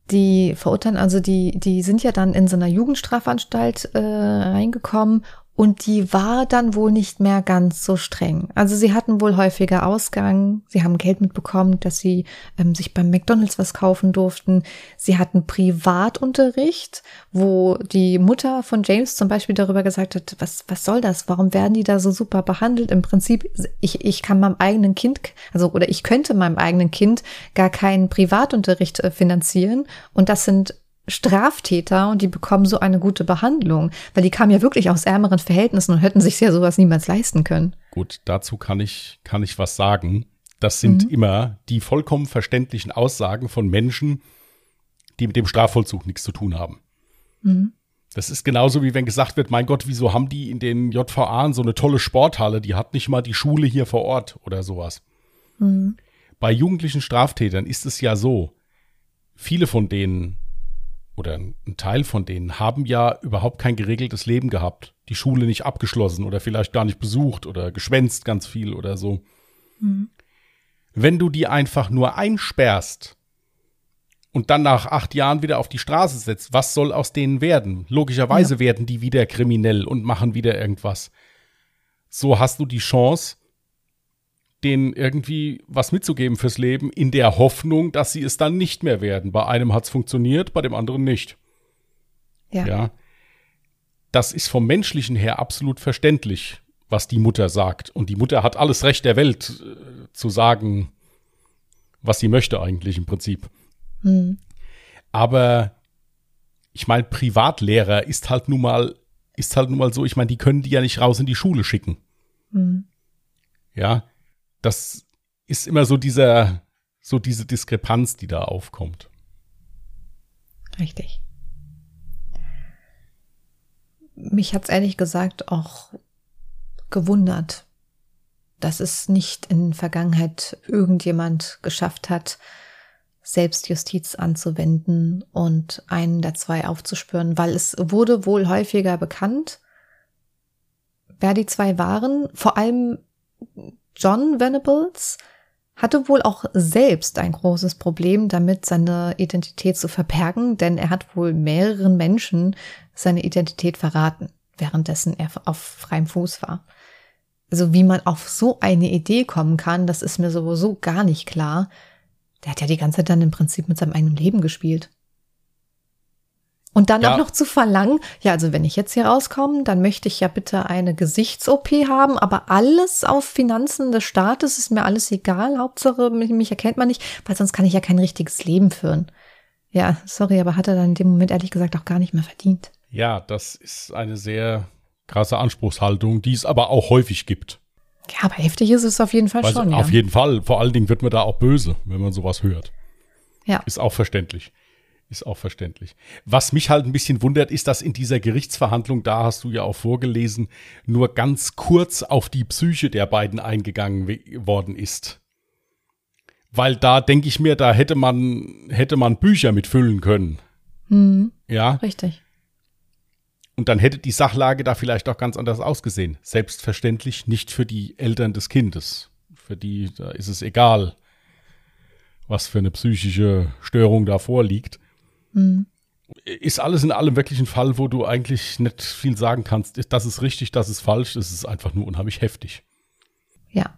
die verurteilen, also die, die sind ja dann in so einer Jugendstrafanstalt äh, reingekommen Und die war dann wohl nicht mehr ganz so streng. Also sie hatten wohl häufiger Ausgang, sie haben Geld mitbekommen, dass sie ähm, sich beim McDonald's was kaufen durften. Sie hatten Privatunterricht, wo die Mutter von James zum Beispiel darüber gesagt hat, was, was soll das? Warum werden die da so super behandelt? Im Prinzip, ich, ich kann meinem eigenen Kind, also oder ich könnte meinem eigenen Kind gar keinen Privatunterricht äh, finanzieren. Und das sind Straftäter und die bekommen so eine gute Behandlung, weil die kamen ja wirklich aus ärmeren Verhältnissen und hätten sich ja sowas niemals leisten können. Gut, dazu kann ich, kann ich was sagen. Das sind mhm. immer die vollkommen verständlichen Aussagen von Menschen, die mit dem Strafvollzug nichts zu tun haben. Mhm. Das ist genauso wie wenn gesagt wird, mein Gott, wieso haben die in den JVA so eine tolle Sporthalle, die hat nicht mal die Schule hier vor Ort oder sowas. Mhm. Bei jugendlichen Straftätern ist es ja so, viele von denen oder ein Teil von denen haben ja überhaupt kein geregeltes Leben gehabt. Die Schule nicht abgeschlossen oder vielleicht gar nicht besucht oder geschwänzt ganz viel oder so. Mhm. Wenn du die einfach nur einsperrst und dann nach acht Jahren wieder auf die Straße setzt, was soll aus denen werden? Logischerweise ja. werden die wieder kriminell und machen wieder irgendwas. So hast du die Chance, denen irgendwie was mitzugeben fürs Leben, in der Hoffnung, dass sie es dann nicht mehr werden. Bei einem hat es funktioniert, bei dem anderen nicht. Ja. ja. Das ist vom menschlichen her absolut verständlich, was die Mutter sagt. Und die Mutter hat alles Recht der Welt äh, zu sagen, was sie möchte eigentlich im Prinzip. Mhm. Aber ich meine, Privatlehrer ist halt nun mal, ist halt nun mal so, ich meine, die können die ja nicht raus in die Schule schicken. Mhm. Ja, das ist immer so dieser, so diese Diskrepanz, die da aufkommt. Richtig. Mich hat's ehrlich gesagt auch gewundert, dass es nicht in Vergangenheit irgendjemand geschafft hat, Selbstjustiz anzuwenden und einen der zwei aufzuspüren, weil es wurde wohl häufiger bekannt, wer die zwei waren. Vor allem John Venables hatte wohl auch selbst ein großes Problem damit, seine Identität zu verbergen, denn er hat wohl mehreren Menschen seine Identität verraten, währenddessen er auf freiem Fuß war. Also wie man auf so eine Idee kommen kann, das ist mir sowieso gar nicht klar. Der hat ja die ganze Zeit dann im Prinzip mit seinem eigenen Leben gespielt. Und dann ja. auch noch zu verlangen, ja, also wenn ich jetzt hier rauskomme, dann möchte ich ja bitte eine Gesichts-OP haben, aber alles auf Finanzen des Staates ist mir alles egal. Hauptsache, mich, erkennt man nicht, weil sonst kann ich ja kein richtiges Leben führen. Ja, sorry, aber hat er dann in dem Moment ehrlich gesagt auch gar nicht mehr verdient. Ja, das ist eine sehr krasse Anspruchshaltung, die es aber auch häufig gibt. Ja, aber heftig ist es auf jeden Fall Weiß, schon. Auf ja. jeden Fall. Vor allen Dingen wird man da auch böse, wenn man sowas hört. Ja. Ist auch verständlich. Ist auch verständlich. Was mich halt ein bisschen wundert, ist, dass in dieser Gerichtsverhandlung, da hast du ja auch vorgelesen, nur ganz kurz auf die Psyche der beiden eingegangen worden ist. Weil da denke ich mir, da hätte man, hätte man Bücher mitfüllen können. Mhm. Ja. Richtig. Und dann hätte die Sachlage da vielleicht auch ganz anders ausgesehen. Selbstverständlich nicht für die Eltern des Kindes. Für die, da ist es egal, was für eine psychische Störung da vorliegt. Mhm. Ist alles in allem wirklich ein Fall, wo du eigentlich nicht viel sagen kannst. Das ist richtig, das ist falsch. Es ist einfach nur unheimlich heftig. Ja.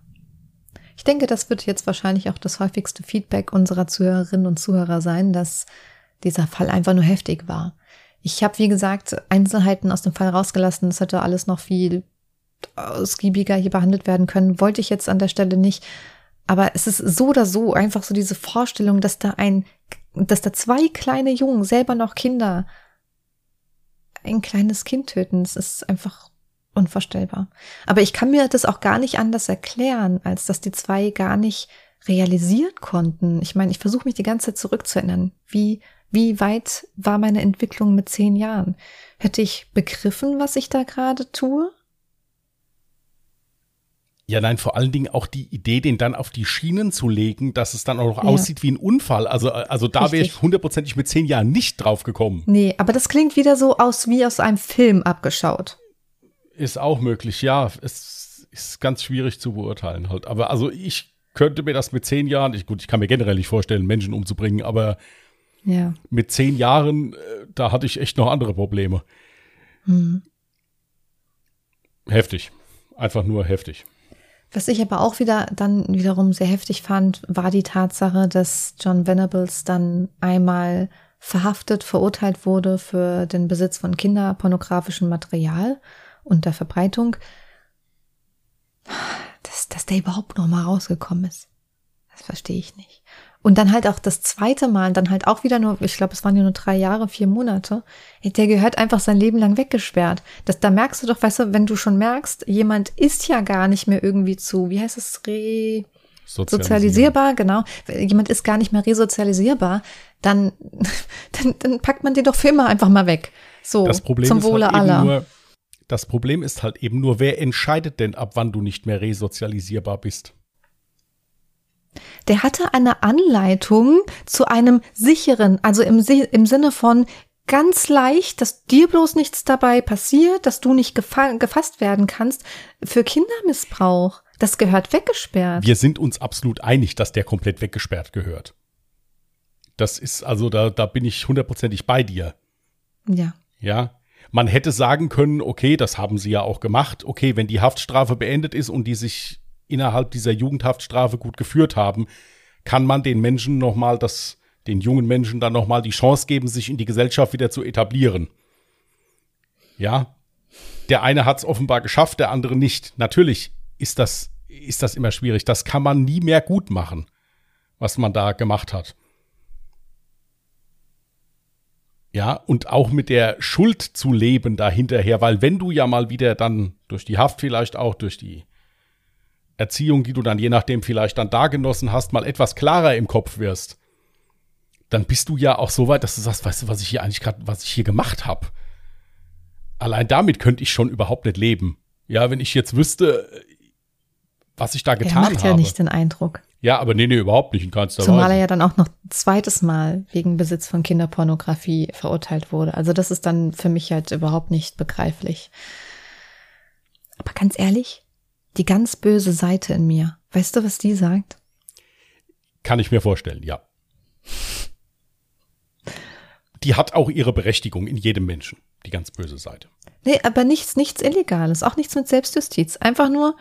Ich denke, das wird jetzt wahrscheinlich auch das häufigste Feedback unserer Zuhörerinnen und Zuhörer sein, dass dieser Fall einfach nur heftig war. Ich habe, wie gesagt, Einzelheiten aus dem Fall rausgelassen. Es hätte alles noch viel ausgiebiger hier behandelt werden können. Wollte ich jetzt an der Stelle nicht. Aber es ist so oder so einfach so diese Vorstellung, dass da ein dass da zwei kleine Jungen, selber noch Kinder, ein kleines Kind töten, das ist einfach unvorstellbar. Aber ich kann mir das auch gar nicht anders erklären, als dass die zwei gar nicht realisieren konnten. Ich meine, ich versuche mich die ganze Zeit zurückzuerinnern. Wie, wie weit war meine Entwicklung mit zehn Jahren? Hätte ich begriffen, was ich da gerade tue? Ja, nein, vor allen Dingen auch die Idee, den dann auf die Schienen zu legen, dass es dann auch noch ja. aussieht wie ein Unfall. Also, also da wäre ich hundertprozentig mit zehn Jahren nicht drauf gekommen. Nee, aber das klingt wieder so aus wie aus einem Film abgeschaut. Ist auch möglich, ja. Es ist ganz schwierig zu beurteilen halt. Aber also ich könnte mir das mit zehn Jahren, ich, gut, ich kann mir generell nicht vorstellen, Menschen umzubringen, aber ja. mit zehn Jahren, äh, da hatte ich echt noch andere Probleme. Mhm. Heftig. Einfach nur heftig. Was ich aber auch wieder dann wiederum sehr heftig fand, war die Tatsache, dass John Venables dann einmal verhaftet, verurteilt wurde für den Besitz von kinderpornografischem Material und der Verbreitung. Dass, dass der überhaupt noch mal rausgekommen ist. Das verstehe ich nicht. Und dann halt auch das zweite Mal, dann halt auch wieder nur, ich glaube, es waren ja nur drei Jahre, vier Monate. Der gehört einfach sein Leben lang weggesperrt. Das, da merkst du doch, weißt du, wenn du schon merkst, jemand ist ja gar nicht mehr irgendwie zu, wie heißt es, re sozialisierbar, genau. Jemand ist gar nicht mehr resozialisierbar, dann, <laughs> dann, dann packt man den doch für immer einfach mal weg. So, das Problem zum Wohle halt aller. Nur, das Problem ist halt eben nur, wer entscheidet denn, ab wann du nicht mehr resozialisierbar bist? Der hatte eine Anleitung zu einem sicheren, also im, im Sinne von ganz leicht, dass dir bloß nichts dabei passiert, dass du nicht gefasst werden kannst für Kindermissbrauch. Das gehört weggesperrt. Wir sind uns absolut einig, dass der komplett weggesperrt gehört. Das ist also, da, da bin ich hundertprozentig bei dir. Ja. Ja. Man hätte sagen können, okay, das haben sie ja auch gemacht. Okay, wenn die Haftstrafe beendet ist und die sich innerhalb dieser Jugendhaftstrafe gut geführt haben, kann man den Menschen nochmal das, den jungen Menschen dann nochmal die Chance geben, sich in die Gesellschaft wieder zu etablieren. Ja, der eine hat es offenbar geschafft, der andere nicht. Natürlich ist das, ist das immer schwierig. Das kann man nie mehr gut machen, was man da gemacht hat. Ja, und auch mit der Schuld zu leben dahinterher, weil wenn du ja mal wieder dann durch die Haft vielleicht auch, durch die Erziehung, die du dann je nachdem vielleicht dann da genossen hast, mal etwas klarer im Kopf wirst, dann bist du ja auch so weit, dass du sagst, weißt du, was ich hier eigentlich gerade, was ich hier gemacht habe. Allein damit könnte ich schon überhaupt nicht leben. Ja, wenn ich jetzt wüsste, was ich da getan habe. Er macht ja nicht den Eindruck. Ja, aber nee, nee, überhaupt nicht in keinster Zumal Weise. er ja dann auch noch ein zweites Mal wegen Besitz von Kinderpornografie verurteilt wurde. Also das ist dann für mich halt überhaupt nicht begreiflich. Aber ganz ehrlich, die ganz böse Seite in mir. Weißt du, was die sagt? Kann ich mir vorstellen, ja. Die hat auch ihre Berechtigung in jedem Menschen, die ganz böse Seite. Nee, aber nichts, nichts Illegales, auch nichts mit Selbstjustiz. Einfach nur,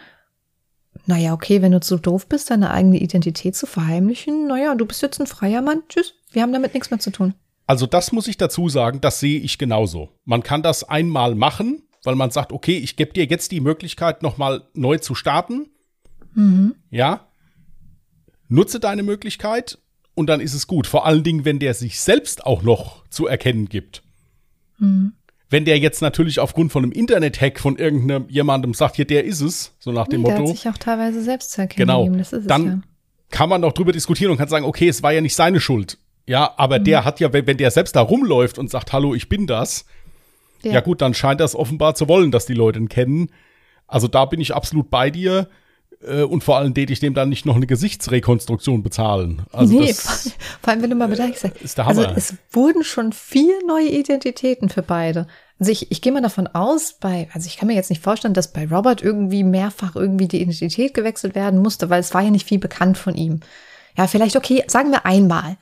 naja, okay, wenn du zu doof bist, deine eigene Identität zu verheimlichen, naja, du bist jetzt ein freier Mann, tschüss, wir haben damit nichts mehr zu tun. Also das muss ich dazu sagen, das sehe ich genauso. Man kann das einmal machen, weil man sagt, okay, ich gebe dir jetzt die Möglichkeit, nochmal neu zu starten. Mhm. Ja. Nutze deine Möglichkeit und dann ist es gut. Vor allen Dingen, wenn der sich selbst auch noch zu erkennen gibt. Mhm. Wenn der jetzt natürlich aufgrund von einem Internet-Hack von irgendeinem jemandem sagt, hier, der ist es, so nach dem der Motto. Der hat sich auch teilweise selbst zu erkennen genau, gegeben. Das ist dann es, ja. kann man auch drüber diskutieren und kann sagen, okay, es war ja nicht seine Schuld. Ja, aber mhm. der hat ja, wenn, wenn der selbst da rumläuft und sagt, hallo, ich bin das, ja. ja gut, dann scheint das offenbar zu wollen, dass die Leute ihn kennen. Also da bin ich absolut bei dir. Äh, und vor allem täte ich dem dann nicht noch eine Gesichtsrekonstruktion bezahlen. Also nee, das, vor allem wenn du mal bedenkst, ist der Hammer. also es wurden schon vier neue Identitäten für beide. Also ich, ich gehe mal davon aus, bei, also ich kann mir jetzt nicht vorstellen, dass bei Robert irgendwie mehrfach irgendwie die Identität gewechselt werden musste, weil es war ja nicht viel bekannt von ihm. Ja, vielleicht okay, sagen wir einmal.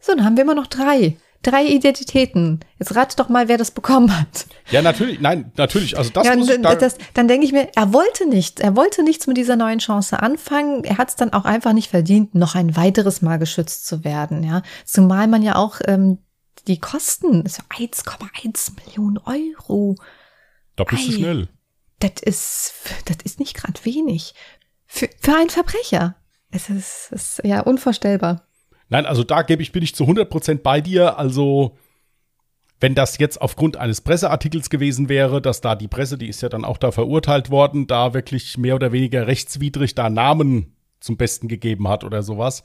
So, dann haben wir immer noch drei drei Identitäten. Jetzt rate doch mal, wer das bekommen hat. Ja, natürlich, nein, natürlich. Also das ja, muss ich da das, Dann denke ich mir, er wollte nicht, er wollte nichts mit dieser neuen Chance anfangen. Er hat es dann auch einfach nicht verdient, noch ein weiteres Mal geschützt zu werden. Ja, zumal man ja auch ähm, die Kosten, so 1,1 Millionen Euro. Da bist du schnell. Das ist, das ist nicht gerade wenig für, für einen Verbrecher. Es ist, es ist ja unvorstellbar. Nein, also da gebe ich, bin ich zu 100% bei dir. Also, wenn das jetzt aufgrund eines Presseartikels gewesen wäre, dass da die Presse, die ist ja dann auch da verurteilt worden, da wirklich mehr oder weniger rechtswidrig da Namen zum Besten gegeben hat oder sowas,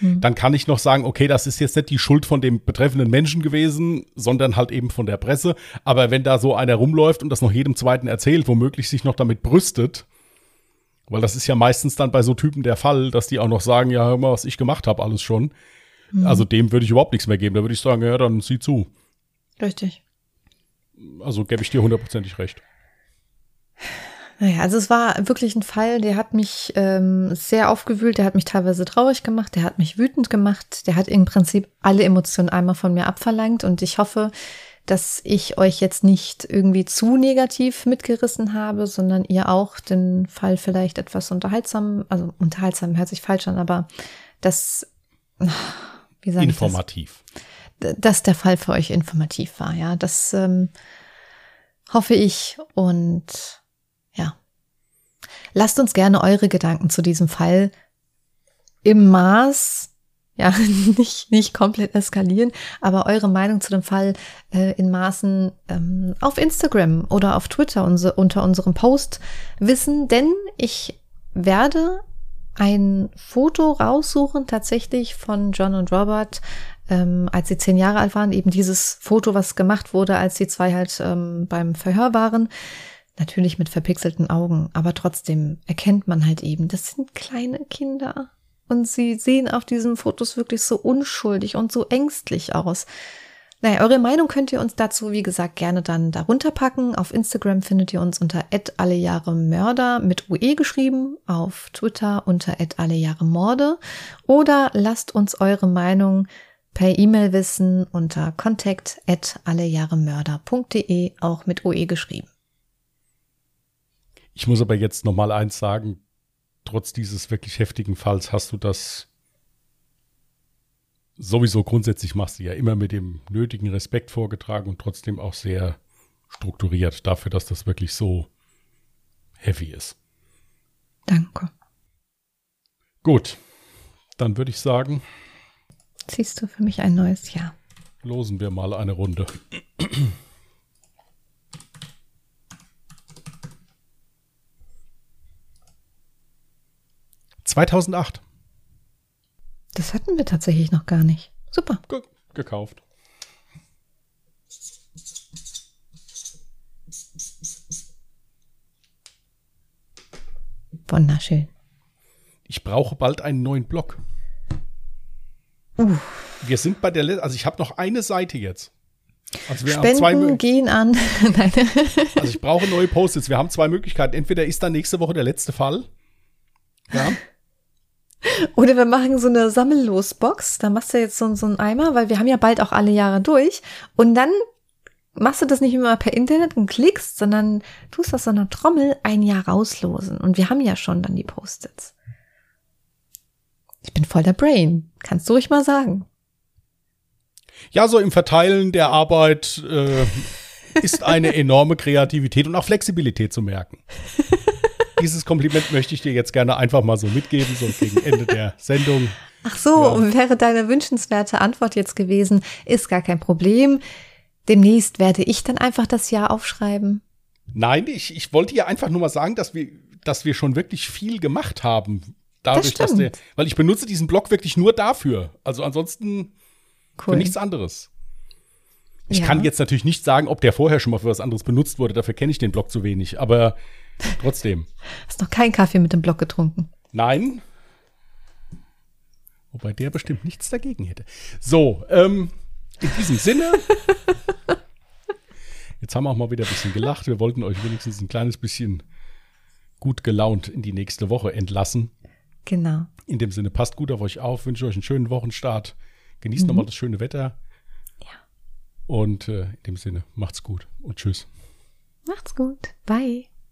mhm. dann kann ich noch sagen, okay, das ist jetzt nicht die Schuld von dem betreffenden Menschen gewesen, sondern halt eben von der Presse. Aber wenn da so einer rumläuft und das noch jedem Zweiten erzählt, womöglich sich noch damit brüstet, weil das ist ja meistens dann bei so Typen der Fall, dass die auch noch sagen, ja, hör mal, was ich gemacht habe, alles schon. Mhm. Also dem würde ich überhaupt nichts mehr geben. Da würde ich sagen, ja, dann sieh zu. Richtig. Also gebe ich dir hundertprozentig recht. Naja, also es war wirklich ein Fall, der hat mich ähm, sehr aufgewühlt, der hat mich teilweise traurig gemacht, der hat mich wütend gemacht, der hat im Prinzip alle Emotionen einmal von mir abverlangt und ich hoffe, dass ich euch jetzt nicht irgendwie zu negativ mitgerissen habe, sondern ihr auch den Fall vielleicht etwas unterhaltsam, also unterhaltsam hört sich falsch an, aber das, wie sage Informativ. Das? Dass der Fall für euch informativ war, ja, das ähm, hoffe ich und ja. Lasst uns gerne eure Gedanken zu diesem Fall im Maß ja, <laughs> nicht, nicht komplett eskalieren, aber eure Meinung zu dem Fall äh, in Maßen ähm, auf Instagram oder auf Twitter unser, unter unserem Post wissen, denn ich werde ein Foto raussuchen, tatsächlich von John und Robert, ähm, als sie zehn Jahre alt waren, eben dieses Foto, was gemacht wurde, als die zwei halt ähm, beim Verhör waren. Natürlich mit verpixelten Augen, aber trotzdem erkennt man halt eben, das sind kleine Kinder. Und sie sehen auf diesen Fotos wirklich so unschuldig und so ängstlich aus. Naja, eure Meinung könnt ihr uns dazu, wie gesagt, gerne dann darunter packen. Auf Instagram findet ihr uns unter allejahremörder mit UE geschrieben, auf Twitter unter allejahremorde oder lasst uns eure Meinung per E-Mail wissen unter contact allejahremörder.de, auch mit UE geschrieben. Ich muss aber jetzt noch mal eins sagen, trotz dieses wirklich heftigen Falls hast du das sowieso grundsätzlich machst du ja immer mit dem nötigen Respekt vorgetragen und trotzdem auch sehr strukturiert dafür, dass das wirklich so heavy ist. Danke. Gut, dann würde ich sagen. Siehst du für mich ein neues Jahr? Losen wir mal eine Runde. 2008. Das hatten wir tatsächlich noch gar nicht. Super. Ge gekauft. Wunderschön. Ich brauche bald einen neuen Blog. Uh. Wir sind bei der, also ich habe noch eine Seite jetzt. Also wir Spenden haben zwei gehen an. <laughs> Also ich brauche neue Post-its. Wir haben zwei Möglichkeiten. Entweder ist dann nächste Woche der letzte Fall. Ja. Oder wir machen so eine Sammellosbox. Da machst du jetzt so, so einen Eimer, weil wir haben ja bald auch alle Jahre durch. Und dann machst du das nicht immer per Internet und klickst, sondern tust aus so einer Trommel ein Jahr rauslosen. Und wir haben ja schon dann die Post-its. Ich bin voll der Brain. Kannst du ruhig mal sagen. Ja, so im Verteilen der Arbeit äh, ist eine <laughs> enorme Kreativität und auch Flexibilität zu merken. Dieses Kompliment möchte ich dir jetzt gerne einfach mal so mitgeben, so gegen Ende der Sendung. Ach so, ja. wäre deine wünschenswerte Antwort jetzt gewesen, ist gar kein Problem. Demnächst werde ich dann einfach das Jahr aufschreiben. Nein, ich, ich wollte ja einfach nur mal sagen, dass wir, dass wir schon wirklich viel gemacht haben. Dadurch, das dass der, weil ich benutze diesen Blog wirklich nur dafür. Also ansonsten cool. für nichts anderes. Ich ja. kann jetzt natürlich nicht sagen, ob der vorher schon mal für was anderes benutzt wurde. Dafür kenne ich den Blog zu wenig. Aber Trotzdem. Hast noch keinen Kaffee mit dem Block getrunken? Nein. Wobei der bestimmt nichts dagegen hätte. So, ähm, in diesem Sinne. <laughs> Jetzt haben wir auch mal wieder ein bisschen gelacht. Wir wollten euch wenigstens ein kleines bisschen gut gelaunt in die nächste Woche entlassen. Genau. In dem Sinne, passt gut auf euch auf, wünsche euch einen schönen Wochenstart. Genießt mhm. nochmal das schöne Wetter. Ja. Und äh, in dem Sinne, macht's gut und tschüss. Macht's gut. Bye.